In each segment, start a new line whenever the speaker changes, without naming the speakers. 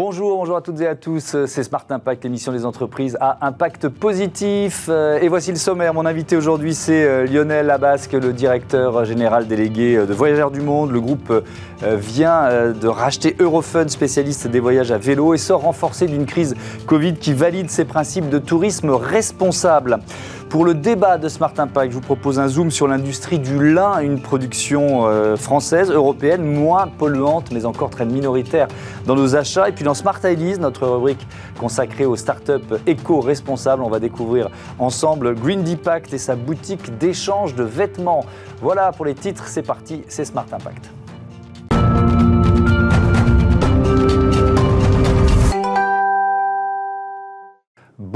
Bonjour, bonjour à toutes et à tous. C'est Smart Impact, l'émission des entreprises à impact positif. Euh, et voici le sommaire. Mon invité aujourd'hui, c'est euh, Lionel Abasque, le directeur général délégué euh, de Voyageurs du Monde. Le groupe vient de racheter Eurofun, spécialiste des voyages à vélo, et sort renforcé d'une crise Covid qui valide ses principes de tourisme responsable. Pour le débat de Smart Impact, je vous propose un zoom sur l'industrie du lin, une production euh, française, européenne, moins polluante, mais encore très minoritaire dans nos achats. Et puis dans Smart Ideas, notre rubrique consacrée aux startups éco-responsables, on va découvrir ensemble Green Deepact et sa boutique d'échange de vêtements. Voilà pour les titres, c'est parti, c'est Smart Impact.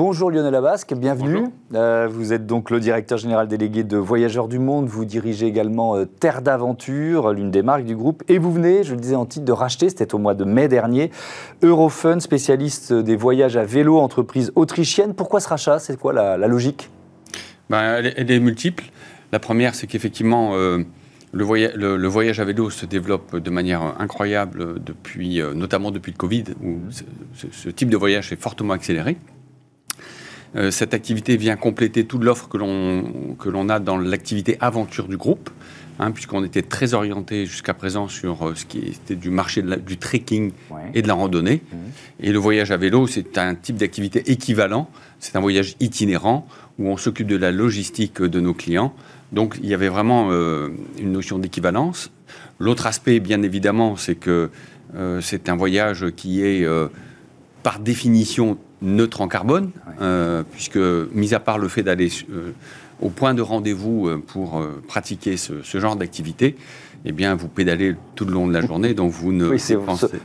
Bonjour Lionel Abasque, bienvenue. Euh, vous êtes donc le directeur général délégué de Voyageurs du Monde. Vous dirigez également euh, Terre d'Aventure, l'une des marques du groupe. Et vous venez, je le disais en titre, de racheter, c'était au mois de mai dernier, Eurofun, spécialiste des voyages à vélo, entreprise autrichienne. Pourquoi ce rachat? C'est quoi la, logique?
Ben, elle, est, multiple. La première, c'est qu'effectivement, euh, le, voyage à vélo se développe de manière incroyable, depuis, notamment depuis le Covid, où ce type de voyage est fortement accéléré. Euh, cette activité vient compléter toute l'offre que l'on a dans l'activité aventure du groupe, hein, puisqu'on était très orienté jusqu'à présent sur euh, ce qui était du marché du trekking et de la randonnée. Mmh. Et le voyage à vélo, c'est un type d'activité équivalent. C'est un voyage itinérant où on s'occupe de la logistique de nos clients. Donc il y avait vraiment euh, une notion d'équivalence. L'autre aspect, bien évidemment, c'est que c'est un voyage qui est par définition neutre en carbone, euh, puisque, mis à part le fait d'aller euh, au point de rendez-vous euh, pour pratiquer ce, genre d'activité, eh bien, vous pédalez tout le long de la journée, donc vous ne.
Oui, c'est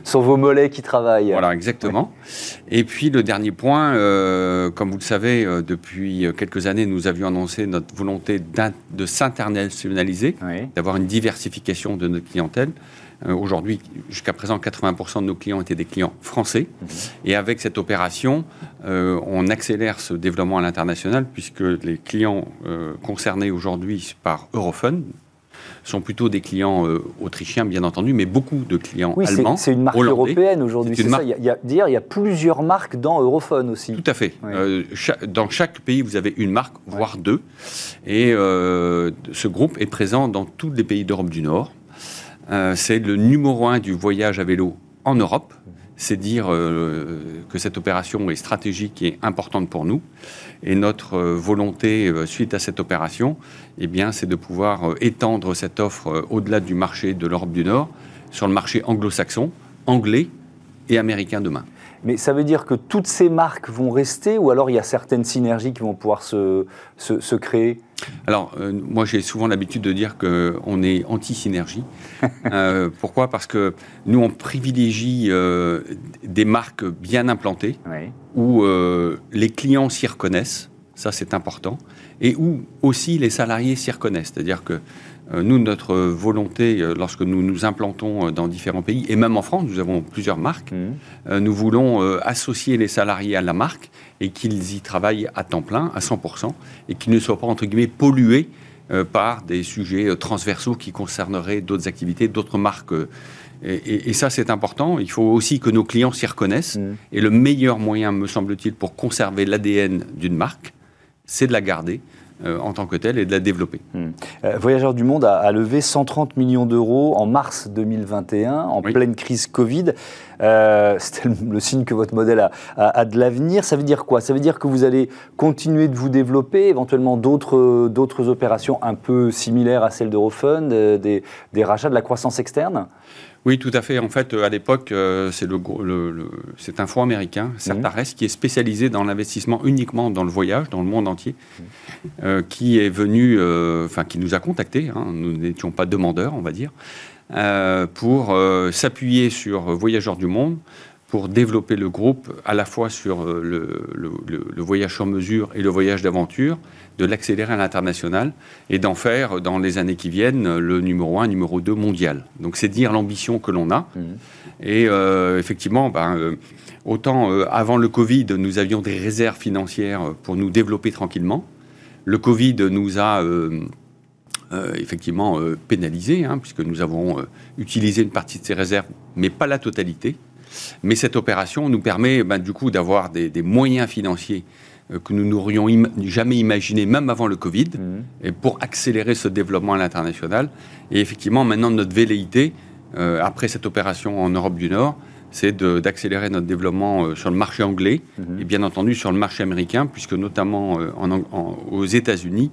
sur, vos mollets qui travaillent.
Voilà, exactement. Et puis, le dernier point, comme vous le savez, depuis quelques années, nous avions annoncé notre volonté de s'internationaliser, d'avoir une diversification de notre clientèle. Euh, aujourd'hui, jusqu'à présent, 80% de nos clients étaient des clients français. Et avec cette opération, euh, on accélère ce développement à l'international puisque les clients euh, concernés aujourd'hui par Eurofun sont plutôt des clients autrichiens, bien entendu, mais beaucoup de clients oui, allemands.
C'est une marque européenne aujourd'hui, c'est ça. Il y, a, il y a plusieurs marques dans Eurofun aussi.
Tout à fait. dans chaque pays, vous avez une marque, voire deux. Et ce groupe est présent dans tous les pays d'Europe du Nord. Euh, c'est le numéro un du voyage à vélo en Europe. C'est dire euh, que cette opération est stratégique et importante pour nous. Et notre euh, volonté, suite à cette opération, eh c'est de pouvoir étendre cette offre au-delà du marché de l'Europe du Nord sur le marché anglo-saxon, anglais et américain demain.
Mais ça veut dire que toutes ces marques vont rester ou alors il y a certaines synergies qui vont pouvoir se, se, créer?
Alors, euh, moi, j'ai souvent l'habitude de dire qu'on est anti-synergie. Euh, pourquoi? Parce que nous, on privilégie euh, des marques bien implantées, où les clients s'y reconnaissent, ça c'est important, et où aussi les salariés s'y reconnaissent. C'est-à-dire que nous, notre volonté, euh, lorsque nous nous implantons euh, dans différents pays, et même en France, nous avons plusieurs marques, mmh. nous voulons associer les salariés à la marque et qu'ils y travaillent à temps plein, à 100%, et qu'ils ne soient pas, entre guillemets, pollués par des sujets transversaux qui concerneraient d'autres activités, d'autres marques. Et, ça, c'est important. Il faut aussi que nos clients s'y reconnaissent. Mmh. Et le meilleur moyen, me semble-t-il, pour conserver l'ADN d'une marque, c'est de la garder euh, en tant que telle et de la développer.
Euh, Voyageurs du Monde a, levé 130 millions d'euros en mars 2021, en pleine crise Covid. Euh, C'était le, signe que votre modèle a, de l'avenir. Ça veut dire quoi? Ça veut dire que vous allez continuer de vous développer, éventuellement d'autres opérations un peu similaires à celles d'Eurofund, des, des rachats de la croissance externe?
Oui, tout à fait. En fait, à l'époque, euh, c'est le, un fonds américain, Certares, mmh. qui est spécialisé dans l'investissement uniquement dans le voyage, dans le monde entier, mmh. euh, qui est venu, euh, enfin, qui nous a contactés. Hein. nous n'étions pas demandeurs, on va dire, pour s'appuyer sur Voyageurs du Monde, pour développer le groupe à la fois sur le, le voyage sur mesure et le voyage d'aventure, de l'accélérer à l'international et d'en faire, dans les années qui viennent, le numéro 1, numéro 2 mondial. Donc c'est dire l'ambition que l'on a. Mmh. Et euh, effectivement, ben, euh, autant euh, avant le Covid, nous avions des réserves financières pour nous développer tranquillement. Le Covid nous a effectivement pénalisés, hein, puisque nous avons utilisé une partie de ces réserves, mais pas la totalité. Mais cette opération nous permet ben, du coup d'avoir des, moyens financiers euh, que nous n'aurions jamais imaginés, même avant le Covid, mmh. et pour accélérer ce développement à l'international. Et effectivement, maintenant, notre velléité, euh, après cette opération en Europe du Nord, c'est d'accélérer notre développement euh, sur le marché anglais mmh. et bien entendu sur le marché américain, puisque notamment aux États-Unis,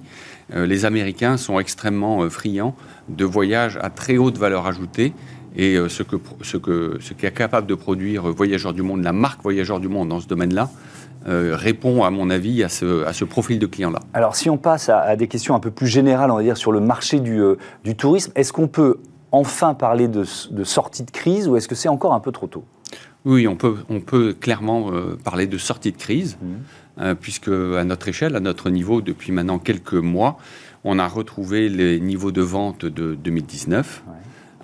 les Américains sont extrêmement friands de voyages à très haute valeur ajoutée et euh, ce que ce que ce qu'est capable de produire Voyageurs du Monde, la marque Voyageurs du Monde dans ce domaine-là, euh, répond, à mon avis, à ce, à ce profil de client-là.
Alors, si on passe à, des questions un peu plus générales, on va dire, sur le marché du, euh, du tourisme, est-ce qu'on peut enfin parler de, de sortie de crise ou est-ce que c'est encore un peu trop tôt?
Oui, on peut, on peut clairement parler de sortie de crise, mmh. puisque à notre échelle, à notre niveau, depuis maintenant quelques mois, on a retrouvé les niveaux de vente de 2019. Euh,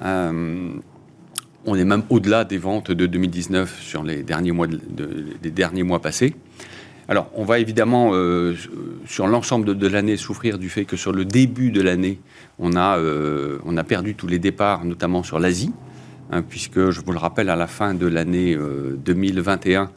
on est même au-delà des ventes de 2019 sur les derniers mois, derniers mois passés. Alors, on va évidemment, euh, sur l'ensemble de, l'année, souffrir du fait que sur le début de l'année, on, a, euh, perdu tous les départs, notamment sur l'Asie, hein, puisque, je vous le rappelle, à la fin de l'année 2021,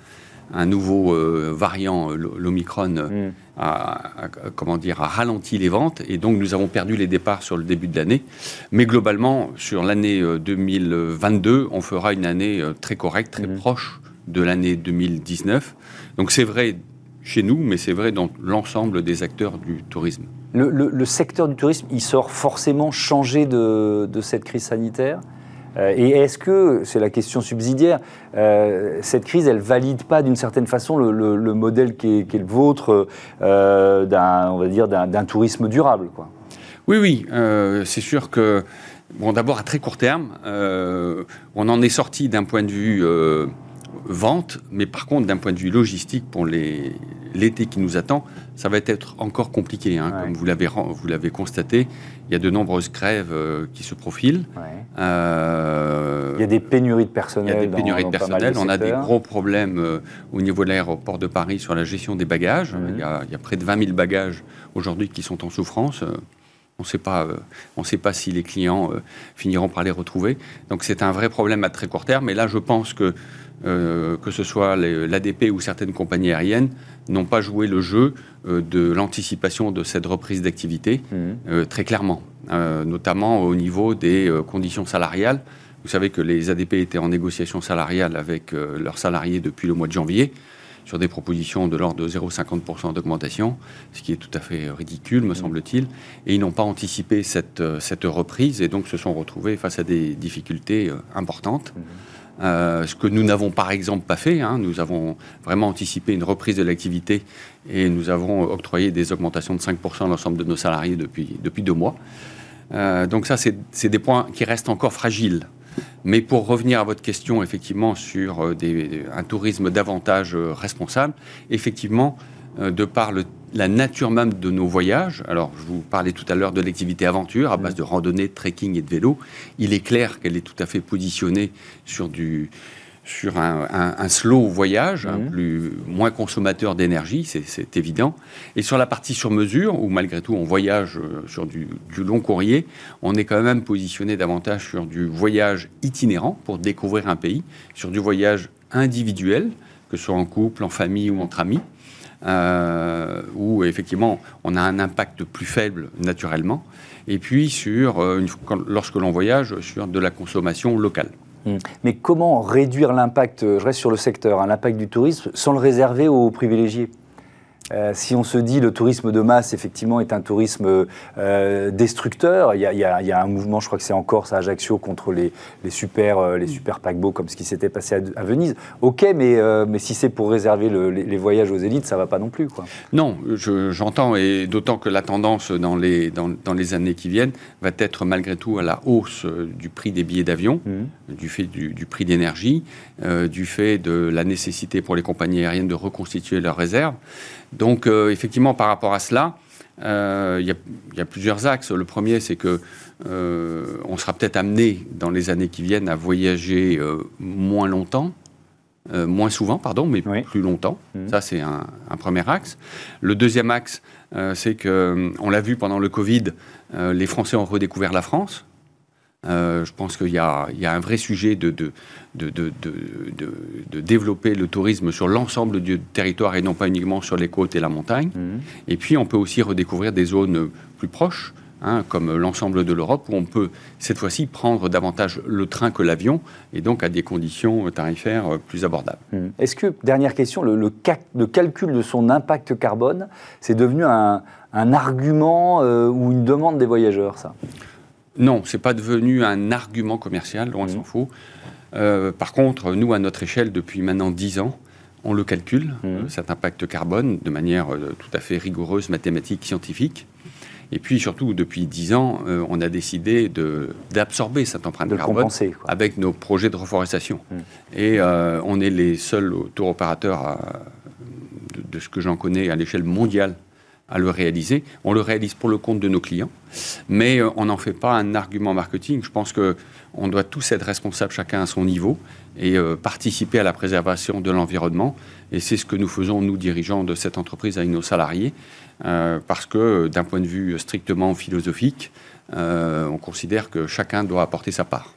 un nouveau euh, variant, euh, l'Omicron, euh, mm. a, comment dire, a ralenti les ventes et donc nous avons perdu les départs sur le début de l'année. Mais globalement, sur l'année 2022, on fera une année très correcte, très mm. proche de l'année 2019. Donc c'est vrai chez nous, mais c'est vrai dans l'ensemble des acteurs du tourisme.
Le, secteur du tourisme, il sort forcément changé de cette crise sanitaire? Et est-ce que, c'est la question subsidiaire, euh, cette crise, elle valide pas d'une certaine façon le, modèle qui est, le vôtre euh, d'un, on va dire, d'un, tourisme durable quoi?
Oui, oui, c'est sûr que, bon, d'abord à très court terme, on en est sorti d'un point de vue vente, mais par contre, d'un point de vue logistique, pour l'été qui nous attend, ça va être encore compliqué. Hein, Comme vous l'avez, vous l'avez constaté, il y a de nombreuses grèves euh, qui se profilent.
Euh, il y a des pénuries de personnel.
Il y a des pénuries de personnel. on a des gros problèmes euh, au niveau de l'aéroport de Paris sur la gestion des bagages. Mhm. il, y a, il, y a, près de 20 000 bagages aujourd'hui qui sont en souffrance. On ne sait pas, on sait pas si les clients finiront par les retrouver. Donc c'est un vrai problème à très court terme. Et là, je pense que euh, que ce soit l'ADP ou certaines compagnies aériennes, n'ont pas joué le jeu euh, de l'anticipation de cette reprise d'activité, mmh. euh, très clairement, notamment au niveau des conditions salariales. Vous savez que les ADP étaient en négociation salariale avec leurs salariés depuis le mois de janvier sur des propositions de l'ordre de 0,50% d'augmentation, ce qui est tout à fait ridicule, me mmh. semble-t-il. Et ils n'ont pas anticipé cette, cette reprise et donc se sont retrouvés face à des difficultés importantes. Mmh. Euh, ce que nous n'avons par exemple pas fait. Hein. Nous avons vraiment anticipé une reprise de l'activité et nous avons octroyé des augmentations de 5% à l'ensemble de nos salariés depuis, depuis deux mois. Euh, donc ça, c'est des points qui restent encore fragiles. Mais pour revenir à votre question, effectivement, sur euh, un tourisme davantage responsable, effectivement, de par le la nature même de nos voyages, alors je vous parlais tout à l'heure de l'activité aventure à base de randonnée, de trekking et de vélo, il est clair qu'elle est tout à fait positionnée sur du sur un, slow voyage, un mmh. plus, moins consommateur d'énergie, c'est évident. Et sur la partie sur mesure, où malgré tout on voyage euh, sur du, du, long courrier, on est quand même positionné davantage sur du voyage itinérant pour découvrir un pays, sur du voyage individuel, que ce soit en couple, en famille ou entre amis euh, où effectivement on a un impact plus faible naturellement, et puis sur, euh, lorsque l'on voyage, sur de la consommation locale.
Mmh. Mais comment réduire l'impact, je reste sur le secteur, hein, l'impact du tourisme, sans le réserver aux privilégiés? Euh, si on se dit le tourisme de masse, effectivement, est un tourisme euh, destructeur, il y, a, un mouvement, je crois que c'est en Corse, à Ajaccio, contre les, super, euh, les super paquebots, comme ce qui s'était passé à, Venise. Ok, mais, mais si c'est pour réserver les, voyages aux élites, ça va pas non plus. Quoi.
Non, j'entends, et d'autant que la tendance dans les, dans, les années qui viennent va être malgré tout à la hausse du prix des billets d'avion, mmh. du fait du, du prix d'énergie, du fait de la nécessité pour les compagnies aériennes de reconstituer leurs réserves. Donc, euh, effectivement, par rapport à cela, euh, il y, a plusieurs axes. Le premier, c'est que euh, on sera peut-être amené dans les années qui viennent à voyager moins longtemps, moins souvent, pardon, mais plus longtemps. Mmh. Ça, c'est un, premier axe. Le deuxième axe, c'est que, on l'a vu pendant le Covid, les Français ont redécouvert la France. Je pense qu'il y, a un vrai sujet de, de, de, de développer le tourisme sur l'ensemble du territoire et non pas uniquement sur les côtes et la montagne. Mmh. Et puis, on peut aussi redécouvrir des zones plus proches. Hein, comme l'ensemble de l'Europe, où on peut cette fois-ci prendre davantage le train que l'avion, et donc à des conditions tarifaires plus abordables.
Mmh. Est-ce que, dernière question, le, le, calcul de son impact carbone, c'est devenu un, argument euh, ou une demande des voyageurs, ça?
Non, c'est pas devenu un argument commercial, loin mmh. s'en faut. Euh, par contre, nous, à notre échelle, depuis maintenant 10 ans, on le calcule, mmh. euh, cet impact carbone, de manière tout à fait rigoureuse, mathématique, scientifique. Et puis surtout, depuis 10 ans, euh, on a décidé d'absorber cette empreinte carbone avec nos projets de reforestation. Hmm. Et euh, on est les seuls tour opérateurs, de, ce que j'en connais, à l'échelle mondiale à le réaliser. On le réalise pour le compte de nos clients, mais euh, on n'en fait pas un argument marketing. Je pense qu'on doit tous être responsables chacun à son niveau et participer à la préservation de l'environnement. Et c'est ce que nous faisons, nous, dirigeants de cette entreprise, avec nos salariés. Euh, parce que d'un point de vue strictement philosophique, euh, on considère que chacun doit apporter sa part.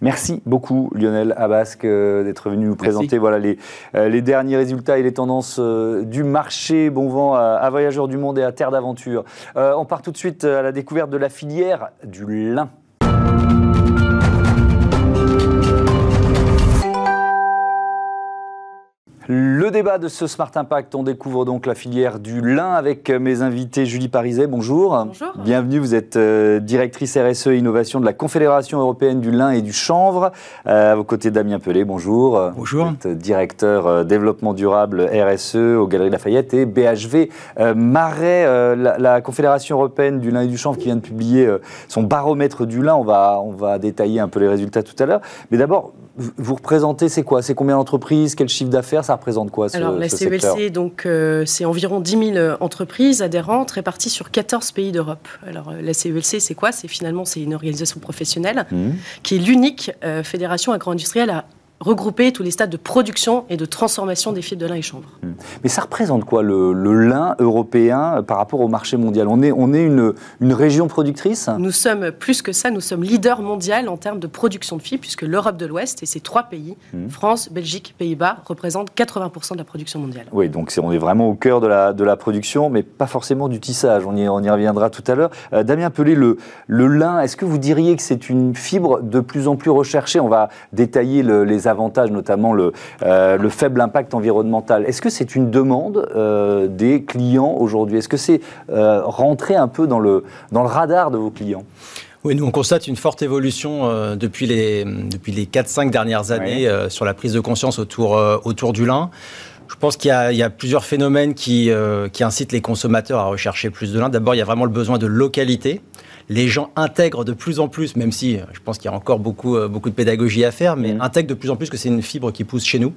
Merci beaucoup Lionel Abasque euh, d'être venu nous présenter voilà, les, les, derniers résultats et les tendances du marché. Bon vent à, à, Voyageurs du Monde et à Terre d'Aventure. on part tout de suite à la découverte de la filière du lin. Le débat de ce Smart Impact, on découvre donc la filière du lin avec mes invités Julie Pariset, bonjour.
Bonjour.
Bienvenue, vous êtes euh, directrice RSE Innovation de la Confédération européenne du lin et du chanvre. Euh, à vos côtés Damien Pelé, bonjour.
Bonjour.
Vous êtes directeur euh, développement durable RSE aux Galeries Lafayette et BHV Marais, la, la, Confédération européenne du lin et du chanvre qui vient de publier son baromètre du lin. On va, on va détailler un peu les résultats tout à l'heure. Mais d'abord, vous représentez, c'est quoi? C'est combien d'entreprises? Quel chiffre d'affaires Ça représente quoi? Ce,
Alors, la CELC, donc, euh, c'est environ 10 000 entreprises adhérentes réparties sur 14 pays d'Europe. Alors, euh, la CELC, c'est quoi? C'est finalement c'est une organisation professionnelle mmh. qui est l'unique euh, fédération agro-industrielle à regrouper tous les stades de production et de transformation des fibres de lin et chanvre. Hmm.
Mais ça représente quoi le, lin européen par rapport au marché mondial? On est, on est une, une, région productrice?
Nous sommes plus que ça, nous sommes leader mondial en termes de production de fibres, puisque l'Europe de l'Ouest et ces trois pays, hmm. France, Belgique, Pays-Bas, représentent 80% de la production mondiale.
Oui, donc on est vraiment au cœur de la, de la production, mais pas forcément du tissage. On y, on y reviendra tout à l'heure. Euh, Damien Pelé, le, le lin, est-ce que vous diriez que c'est une fibre de plus en plus recherchée? On va détailler les avantages, notamment le, euh, le faible impact environnemental. Est-ce que c'est une demande euh, des clients aujourd'hui? Est-ce que c'est euh, rentré un peu dans le, dans le radar de vos clients?
Oui, nous on constate une forte évolution depuis les, depuis les 4-5 dernières années sur la prise de conscience autour, autour du lin. Je pense qu'il y, y, a plusieurs phénomènes qui, qui incitent les consommateurs à rechercher plus de lin. D'abord, il y a vraiment le besoin de localité les gens intègrent de plus en plus, même si euh, je pense qu'il y a encore beaucoup, euh, beaucoup de pédagogie à faire, mais mm. intègrent de plus en plus que c'est une fibre qui pousse chez nous.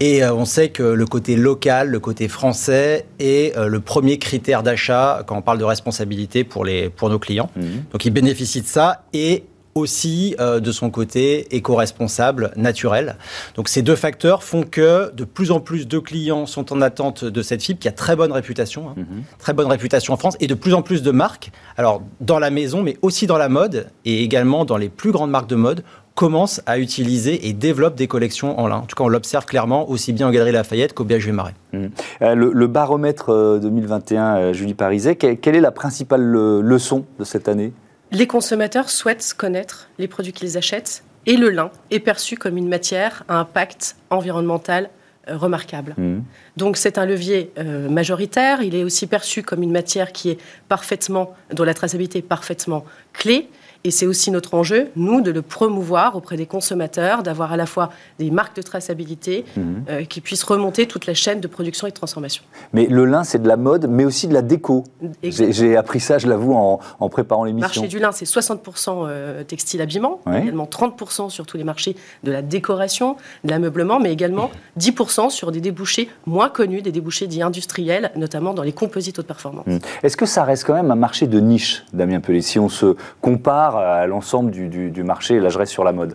Et euh, on sait que le côté local, le côté français est le premier critère d'achat quand on parle de responsabilité pour, les, pour nos clients. Mm. Donc ils bénéficient de ça et aussi euh, de son côté éco-responsable, naturel. Donc ces deux facteurs font que de plus en plus de clients sont en attente de cette fibre qui a très bonne réputation, hein. mhm. très bonne réputation en France et de plus en plus de marques, alors dans la maison mais aussi dans la mode et également dans les plus grandes marques de mode commencent à utiliser et développent des collections en lin. En tout cas, on l'observe clairement aussi bien en Galerie Lafayette qu'au BHV Marais.
Mhm. Euh, le, baromètre 2021, euh, Julie Pariset, quelle est la principale leçon de cette année?
Les consommateurs souhaitent connaître les produits qu'ils achètent et le lin est perçu comme une matière à impact environnemental euh, remarquable. Mmh. Donc c'est un levier euh, majoritaire, il est aussi perçu comme une matière qui est parfaitement, dont la traçabilité est parfaitement clé. Et c'est aussi notre enjeu, nous, de le promouvoir auprès des consommateurs, d'avoir à la fois des marques de traçabilité mhm. euh, qui puissent remonter toute la chaîne de production et de transformation.
Mais le lin, c'est de la mode, mais aussi de la déco. J'ai appris ça, je l'avoue, en, en, préparant l'émission.
Le marché du lin, c'est 60% euh, textile habillement, également 30% sur tous les marchés de la décoration, de l'ameublement, mais également 10% sur des débouchés moins connus, des débouchés dits industriels, notamment dans les composites haute performance.
Mhm. Est-ce que ça reste quand même un marché de niche, Damien Pelé, si on se compare à l'ensemble du, marché. là, je reste sur la mode?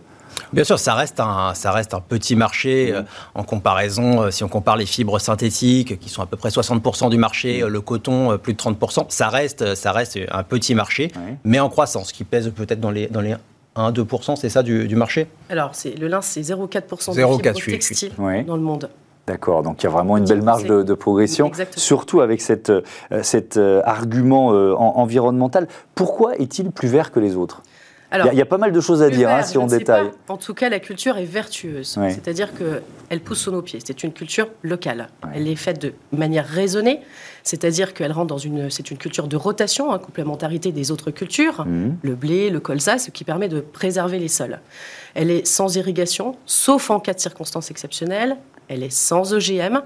Bien sûr, ça reste un, ça reste un petit marché mmh. euh, en comparaison, euh, si on compare les fibres synthétiques, qui sont à peu près 60% du marché, mmh. euh, le coton, plus de 30%, ça reste, ça reste un petit marché, mais en croissance, qui pèse peut-être dans les, dans les 1-2%, c'est ça du, marché?
Alors, le lin, c'est 0,4% de fibres textiles dans le monde.
D'accord, donc il y a vraiment une belle marge de, progression, surtout avec cet euh, argument euh, environnemental. Pourquoi est-il plus vert que les autres? Il y, a pas mal de choses à dire hein, si on détaille.
En tout cas, la culture est vertueuse. C'est-à-dire qu'elle pousse sous nos pieds. C'est une culture locale. Elle est faite de manière raisonnée. C'est-à-dire qu'elle rentre dans une. C'est une culture de rotation, hein, complémentarité des autres cultures, mmh. le blé, le colza, ce qui permet de préserver les sols. Elle est sans irrigation, sauf en cas de circonstances exceptionnelles. Elle est sans OGM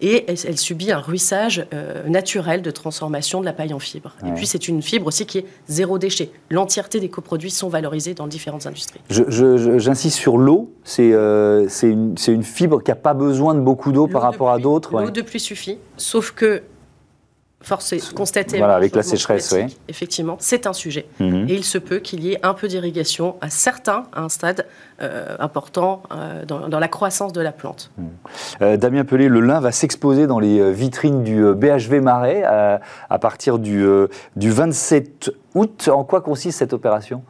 et elle, subit un ruissage euh, naturel de transformation de la paille en fibre. Et puis c'est une fibre aussi qui est zéro déchet. L'entièreté des coproduits sont valorisés dans différentes industries.
J'insiste sur l'eau. C'est euh, une, une, fibre qui n'a pas besoin de beaucoup d'eau par rapport à d'autres.
L'eau de pluie suffit, sauf que force est constatée.
Voilà, avec la sécheresse, oui.
Effectivement, c'est un sujet. Mhm. Et il se peut qu'il y ait un peu d'irrigation à certains, à un stade euh, important euh, dans, la croissance de la plante. Mhm.
Euh, Damien Pelé, le lin va s'exposer dans les vitrines du BHV Marais à, partir du, du 27 août. En quoi consiste cette opération?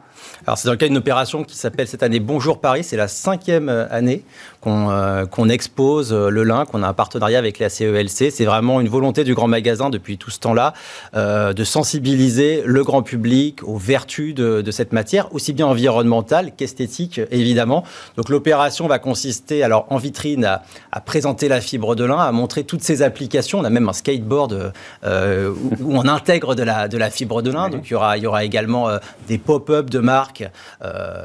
Alors c'est dans le cadre d'une opération qui s'appelle cette année Bonjour Paris. C'est la cinquième année qu'on euh, expose euh, le lin, qu'on a un partenariat avec la CELC. C'est vraiment une volonté du grand magasin depuis tout ce temps-là euh, de sensibiliser le grand public aux vertus de, cette matière, aussi bien environnementale qu'esthétique évidemment. Donc l'opération va consister alors en vitrine à, présenter la fibre de lin, à montrer toutes ses applications. On a même un skateboard où, on intègre de la, de la fibre de lin. Donc il y aura, il y aura également des pop-up de marques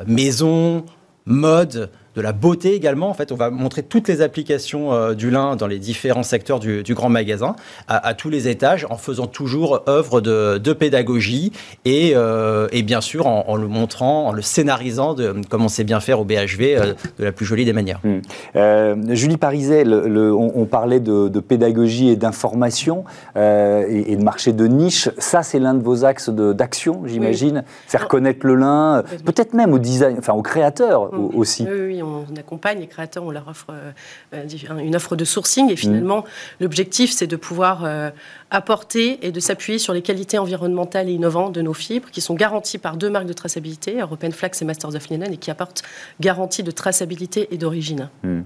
maison, mode, de la beauté également. En fait, on va montrer toutes les applications euh, du lin dans les différents secteurs du, grand magasin, à, tous les étages, en faisant toujours œuvre de, pédagogie et, euh, et, bien sûr en, le montrant, en le scénarisant, de, comme on sait bien faire au BHV, euh, de la plus jolie des manières.
Hmm. Julie Pariset, on, parlait de, pédagogie et d'information et, de marché de niche. Ça, c'est l'un de vos axes d'action, j'imagine. Faire connaître le lin, peut-être même au design, enfin aux créateurs aussi.
Oui, on accompagne les créateurs, on leur offre euh, une offre de sourcing et finalement mm. l'objectif c'est de pouvoir euh, apporter et de s'appuyer sur les qualités environnementales et innovantes de nos fibres qui sont garanties par deux marques de traçabilité, European Flax et Masters of Linen, et qui apportent garantie de traçabilité et d'origine.
Mm.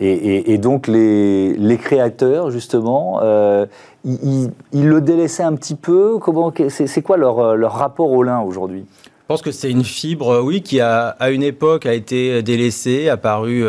Et, donc les, créateurs, justement, euh, ils, le délaissaient un petit peu? Comment, c'est, quoi leur, leur rapport au lin aujourd'hui?
Pense que c'est une fibre, oui, qui a, à une époque a été délaissée, apparue,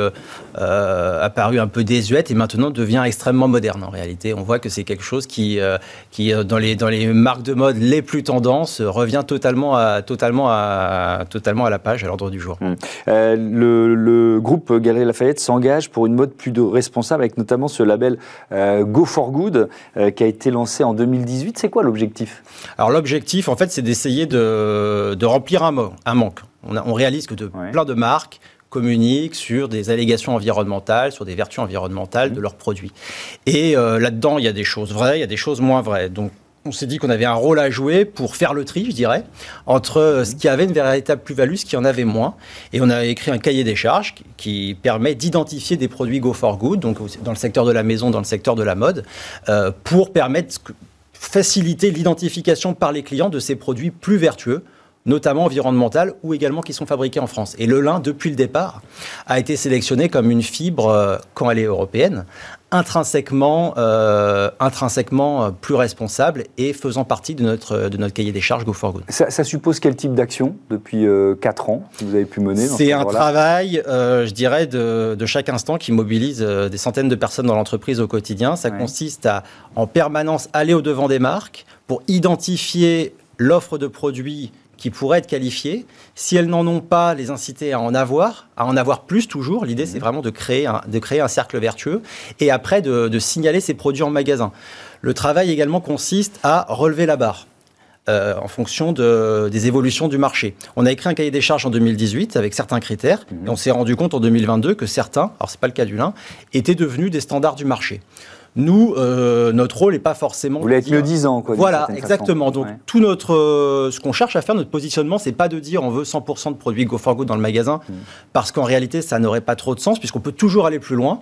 euh, euh, apparu un peu désuète et maintenant devient extrêmement moderne. En réalité, on voit que c'est quelque chose qui, euh, qui dans, les, dans les marques de mode les plus tendances, revient totalement à, totalement à, totalement à la page, à l'ordre du jour.
Mmh. le, groupe Galerie Lafayette s'engage pour une mode plus responsable, avec notamment ce label Go for Good qui a été lancé en 2018. C'est quoi l'objectif?
Alors l'objectif, en fait, c'est d'essayer de, de remplir un, manque. On, réalise que de, plein de marques communiquent sur des allégations environnementales, sur des vertus environnementales de leurs produits. Et euh, là-dedans, il y a des choses vraies, il y a des choses moins vraies. Donc, on s'est dit qu'on avait un rôle à jouer pour faire le tri, je dirais, entre euh, ce qui avait une véritable plus-value, ce qui en avait moins. Et on a écrit un cahier des charges qui, permet d'identifier des produits Go for Good, donc dans le secteur de la maison, dans le secteur de la mode, euh, pour permettre faciliter l'identification par les clients de ces produits plus vertueux notamment environnementales ou également qui sont fabriquées en France. Et le lin, depuis le départ, a été sélectionné comme une fibre, euh, quand elle est européenne, intrinsèquement, euh, intrinsèquement euh, plus responsable et faisant partie de notre, de notre cahier des charges Go for Good.
Ça, suppose quel type d'action depuis 4 ans que vous avez pu mener
C'est un travail, je dirais, de, de, chaque instant qui mobilise des centaines de personnes dans l'entreprise au quotidien. Ça consiste à, en permanence, aller au-devant des marques pour identifier l'offre de produits qui pourraient être qualifiées. Si elles n'en ont pas, les inciter à en avoir, à en avoir plus toujours. L'idée, c'est mhm. vraiment de créer, un, de créer un cercle vertueux et après de, signaler ces produits en magasin. Le travail également consiste à relever la barre. Euh, en fonction de, des évolutions du marché. On a écrit un cahier des charges en 2018 avec certains critères mhm. et on s'est rendu compte en 2022 que certains, alors c'est pas le cas du lin, étaient devenus des standards du marché. Nous, euh, notre rôle n'est pas forcément.
Vous voulez être mieux disant, quoi.
Voilà, exactement. Donc, tout notre, euh, ce qu'on cherche à faire, notre positionnement, c'est pas de dire on veut 100% de produits Go for Good dans le magasin, mm. parce qu'en réalité, ça n'aurait pas trop de sens, puisqu'on peut toujours aller plus loin.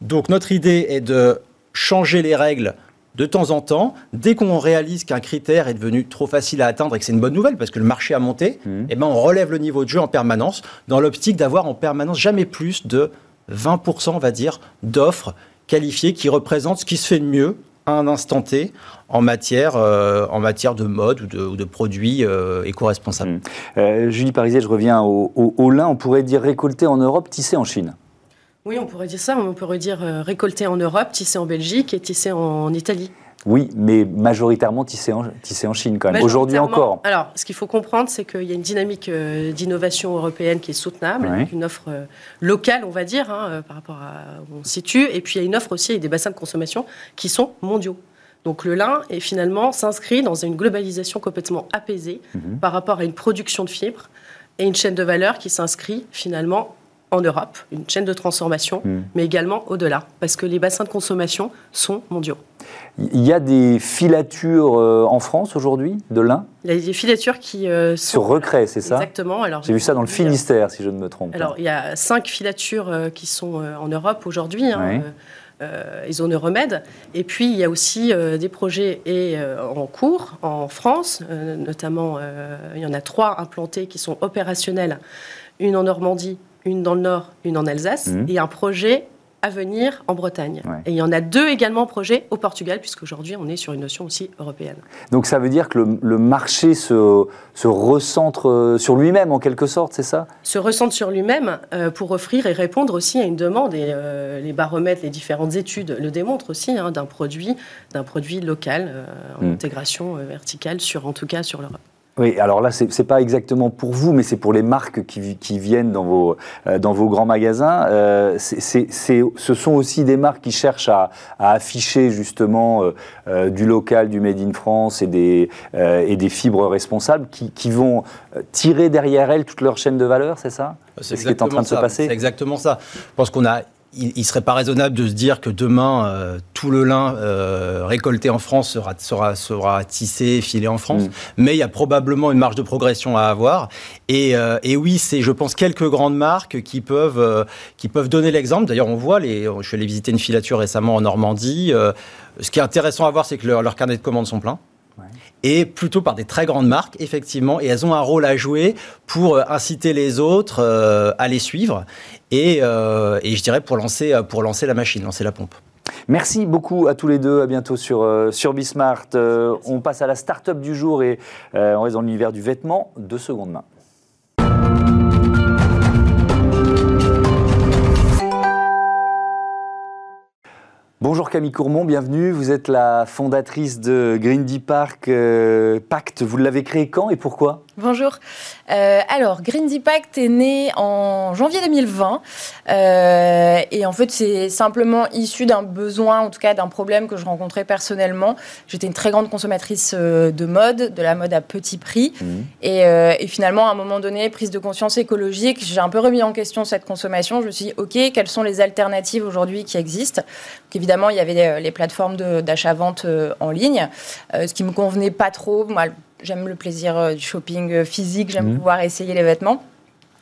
Donc, notre idée est de changer les règles de temps en temps, dès qu'on réalise qu'un critère est devenu trop facile à atteindre et que c'est une bonne nouvelle parce que le marché a monté, mmh. eh ben on relève le niveau de jeu en permanence dans l'optique d'avoir en permanence jamais plus de 20%, on va dire, d'offres qualifiées qui représentent ce qui se fait de mieux à un instant T en matière, euh, en matière de mode ou de, produits euh, éco-responsables. Mmh.
Euh, Julie Parisier, je reviens au, au, lin. On pourrait dire récolté en Europe, tissé en Chine.
Oui, on pourrait dire ça. On pourrait dire récolté en Europe, tissé en Belgique et tissé en Italie.
Oui, mais majoritairement tissé en, tissé en Chine quand même, aujourd'hui encore.
Alors, ce qu'il faut comprendre, c'est qu'il y a une dynamique d'innovation européenne qui est soutenable, avec une offre locale, on va dire, hein, par rapport à où on se situe, et puis il y a une offre aussi avec des bassins de consommation qui sont mondiaux. Donc le lin est finalement s'inscrit dans une globalisation complètement apaisée mhm. par rapport à une production de fibres et une chaîne de valeur qui s'inscrit finalement en Europe, une chaîne de transformation, mhm. mais également au-delà, parce que les bassins de consommation sont mondiaux.
Il y a des filatures euh, en France aujourd'hui de lin
Il y a des filatures qui
euh, sont... Sur recret, c'est ça?
Exactement.
J'ai vu ça dans le Finistère, si je ne me trompe
Alors, il y a cinq filatures euh, qui sont en Europe aujourd'hui. Hein, euh, et zones remèdes. Et puis, il y a aussi euh, des projets et, euh, en cours en France, notamment, il y en a trois implantés qui sont opérationnels, une en Normandie, une dans le Nord, une en Alsace, mmh. et un projet à venir en Bretagne. Et il y en a deux également projets au Portugal, puisqu'aujourd'hui on est sur une notion aussi européenne.
Donc ça veut dire que le, marché se, se, recentre euh, sur lui-même en quelque sorte, c'est ça?
Se recentre sur lui-même euh, pour offrir et répondre aussi à une demande. Et euh, les baromètres, les différentes études le démontrent aussi, hein, d'un produit, d'un produit local, en hmm. intégration verticale, sur, en tout cas sur l'Europe.
Oui, alors là, ce n'est pas exactement pour vous, mais c'est pour les marques qui, qui viennent dans vos, euh, dans vos grands magasins. Euh, ce sont aussi des marques qui cherchent à, à afficher justement euh, du local, du Made in France et des, et des fibres responsables qui, qui, vont tirer derrière elles toute leur chaîne de valeur, c'est ça?
C'est ce qui est en train de se passer? C'est exactement ça. Je pense qu'on a il ne serait pas raisonnable de se dire que demain, euh, tout le lin euh, récolté en France sera, sera, sera tissé, filé en France. Mm. Mais il y a probablement une marge de progression à avoir. Et, euh, et oui, c'est, je pense, quelques grandes marques qui peuvent, qui peuvent donner l'exemple. D'ailleurs, on voit, les, je suis allé visiter une filature récemment en Normandie. ce qui est intéressant à voir, c'est que leur, leur carnet de commandes sont pleins et plutôt par des très grandes marques, effectivement, et elles ont un rôle à jouer pour euh, inciter les autres euh, à les suivre et, euh, et, je dirais pour lancer, pour lancer la machine, lancer la pompe.
Merci beaucoup à tous les deux. À bientôt sur, sur Bismart. on passe à la start-up du jour et on reste dans l'univers du vêtement de seconde main. Bonjour Camille Courmont, bienvenue. Vous êtes la fondatrice de Grindy Park euh, Pacte. Vous l'avez créé quand et pourquoi?
Bonjour. Euh, alors, Green Pact est né en janvier 2020 euh, et en fait c'est simplement issu d'un besoin, en tout cas d'un problème que je rencontrais personnellement. J'étais une très grande consommatrice euh, de mode, de la mode à petit prix mmh. et, euh, et, finalement à un moment donné, prise de conscience écologique, j'ai un peu remis en question cette consommation. Je me suis dit, ok, quelles sont les alternatives aujourd'hui qui existent? Donc, Évidemment, il y avait les, plateformes d'achat-vente en ligne, ce qui me convenait pas trop. Moi, J'aime le plaisir euh, du shopping euh, physique, j'aime mmh. pouvoir essayer les vêtements.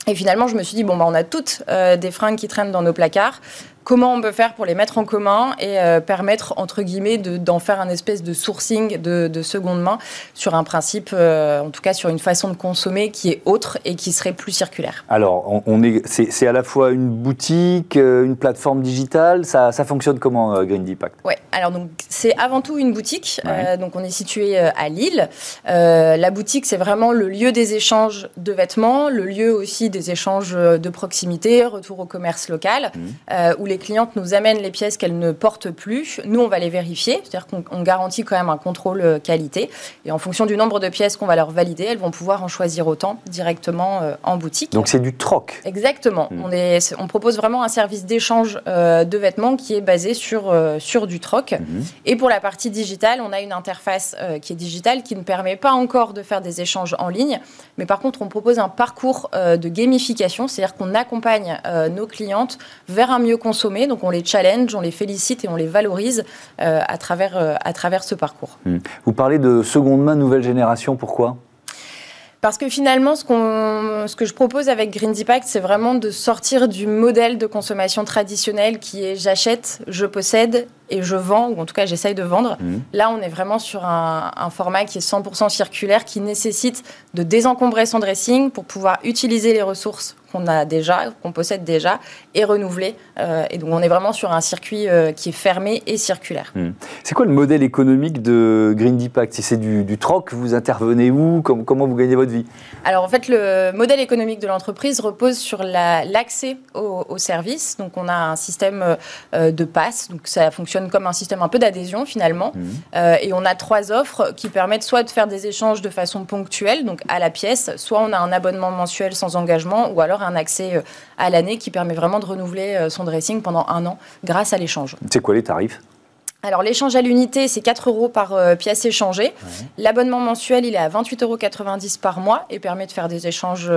Et finalement, je me suis dit, bon, bah, on a toutes euh, des fringues qui traînent dans nos placards comment on peut faire pour les mettre en commun et euh, permettre, entre guillemets, d'en faire un espèce de sourcing de, seconde main sur un principe, euh, en tout cas sur une façon de consommer qui est autre et qui serait plus circulaire.
Alors, on, est, c'est, à la fois une boutique, euh, une plateforme digitale, ça, ça fonctionne comment Green Pact?
Oui, alors donc c'est avant tout une boutique, donc on est situé à Lille. la boutique, c'est vraiment le lieu des échanges de vêtements, le lieu aussi des échanges de proximité, retour au commerce local, mmh. où les clientes nous amènent les pièces qu'elles ne portent plus. Nous, on va les vérifier, c'est-à-dire qu'on garantit quand même un contrôle euh, qualité. Et en fonction du nombre de pièces qu'on va leur valider, elles vont pouvoir en choisir autant directement euh, en boutique.
Donc c'est du troc.
Exactement. Hmm. On, est, on propose vraiment un service d'échange euh, de vêtements qui est basé sur, sur du troc. Hmm. Et pour la partie digitale, on a une interface qui est digitale qui ne permet pas encore de faire des échanges en ligne. Mais par contre, on propose un parcours de gamification, c'est-à-dire qu'on accompagne nos clientes vers un mieux consommateur donc on les challenge, on les félicite et on les valorise euh, à, travers, euh, à travers ce parcours.
Hmm. Vous parlez de seconde main, nouvelle génération, pourquoi?
Parce que finalement, ce, ce, que je propose avec Green Pact, c'est vraiment de sortir du modèle de consommation traditionnel qui est j'achète, je possède et je vends, ou en tout cas j'essaye de vendre. Mmh. Là, on est vraiment sur un, un format qui est 100% circulaire, qui nécessite de désencombrer son dressing pour pouvoir utiliser les ressources qu'on a déjà, qu'on possède déjà, et renouveler. Euh, et donc on est vraiment sur un circuit euh, qui est fermé et circulaire.
Hmm. C'est quoi le modèle économique de Green Deep Act? Si c'est du, troc, vous intervenez où? Comment, vous gagnez votre vie?
Alors en fait, le modèle économique de l'entreprise repose sur l'accès aux, services. Donc on a un système euh, de passe, donc ça fonctionne comme un système un peu d'adhésion finalement. Hmm. et on a trois offres qui permettent soit de faire des échanges de façon ponctuelle, donc à la pièce, soit on a un abonnement mensuel sans engagement, ou alors un accès euh, à l'année qui permet vraiment de renouveler euh, son dressing pendant un an grâce à l'échange.
C'est quoi les tarifs?
Alors l'échange à l'unité, c'est 4 euros par euh, pièce échangée. L'abonnement mensuel, il est à 28,90 euros par mois et permet de faire des échanges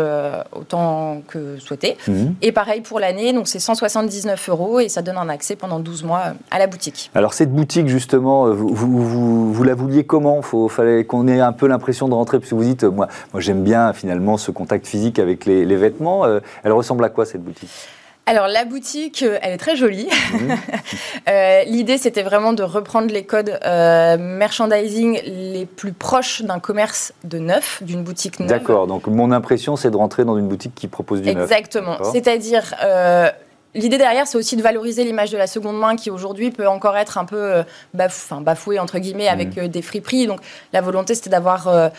autant que souhaité. Mhm. Et pareil pour l'année, donc c'est 179 euros et ça donne un accès pendant 12 mois à la boutique.
Alors cette boutique, justement, vous, vous, vous, la vouliez comment? Il fallait qu'on ait un peu l'impression de rentrer, puisque vous dites, moi, moi j'aime bien finalement ce contact physique avec les, les vêtements. elle ressemble à quoi cette boutique?
Alors la boutique, euh, elle est très jolie. Euh, l'idée, c'était vraiment de reprendre les codes euh, merchandising les plus proches d'un commerce de neuf, d'une boutique neuve.
D'accord, donc mon impression, c'est de rentrer dans une boutique qui propose du
neuf. Exactement, c'est-à-dire L'idée derrière, c'est aussi de valoriser l'image de la seconde main qui aujourd'hui peut encore être un peu euh, bafouée, entre guillemets, avec mmh. euh, des friperies. Donc la volonté, c'était d'avoir euh,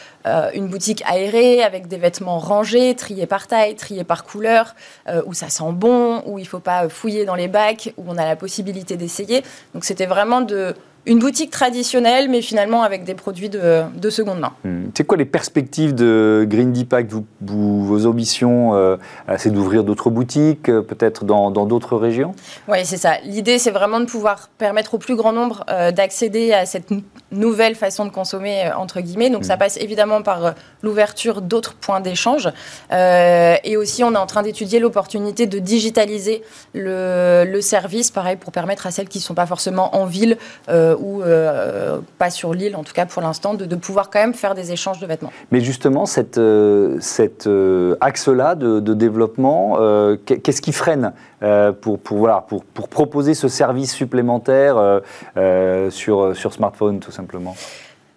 une boutique aérée, avec des vêtements rangés, triés par taille, triés par couleur, où ça sent bon, où il ne faut pas fouiller dans les bacs, où on a la possibilité d'essayer. Donc c'était vraiment de une boutique traditionnelle, mais finalement avec des produits de, de seconde main.
Hmm. C'est quoi les perspectives de Green Deep vous, Vos ambitions, euh, c'est d'ouvrir d'autres boutiques, euh, peut-être dans d'autres régions?
Oui, c'est ça. L'idée, c'est vraiment de pouvoir permettre au plus grand nombre euh, d'accéder à cette nouvelle façon de consommer, entre guillemets. Donc ça hmm. passe évidemment par l'ouverture d'autres points d'échange. et aussi, on est en train d'étudier l'opportunité de digitaliser le, le, service, pareil, pour permettre à celles qui ne sont pas forcément en ville ou euh, pas sur l'île, en tout cas pour l'instant, de, pouvoir quand même faire des échanges de vêtements.
Mais justement, cette, euh, cet euh, axe-là de, développement, qu'est-ce qui freine pour, pour, voilà, pour, pour, proposer ce service supplémentaire sur, sur smartphone, tout simplement?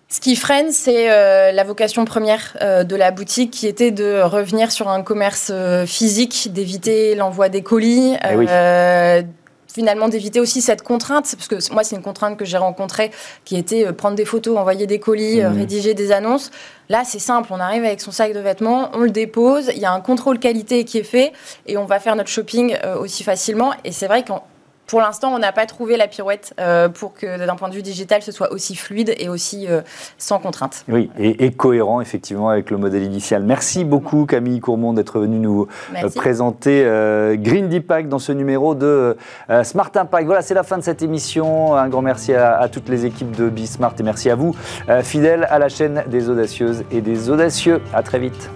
Ce qui freine, c'est la vocation première de la boutique qui était de revenir sur un commerce physique, d'éviter l'envoi des colis, eh finalement d'éviter aussi cette contrainte, parce que moi c'est une contrainte que j'ai rencontrée, qui était euh, prendre des photos, envoyer des colis, euh, mmh. rédiger des annonces. Là c'est simple, on arrive avec son sac de vêtements, on le dépose, il y a un contrôle qualité qui est fait, et on va faire notre shopping euh, aussi facilement. Et c'est vrai qu'en pour l'instant, on n'a pas trouvé la pirouette euh, pour que d'un point de vue digital, ce soit aussi fluide et aussi euh, sans contrainte.
Oui, et, cohérent effectivement avec le modèle initial. Merci beaucoup Camille Courmont d'être venue nous euh, présenter Green Deepak dans ce numéro de Smart Impact. Voilà, c'est la fin de cette émission. Un grand merci à, à toutes les équipes de Bismart et merci à vous, fidèles à la chaîne des audacieuses et des audacieux. À très vite.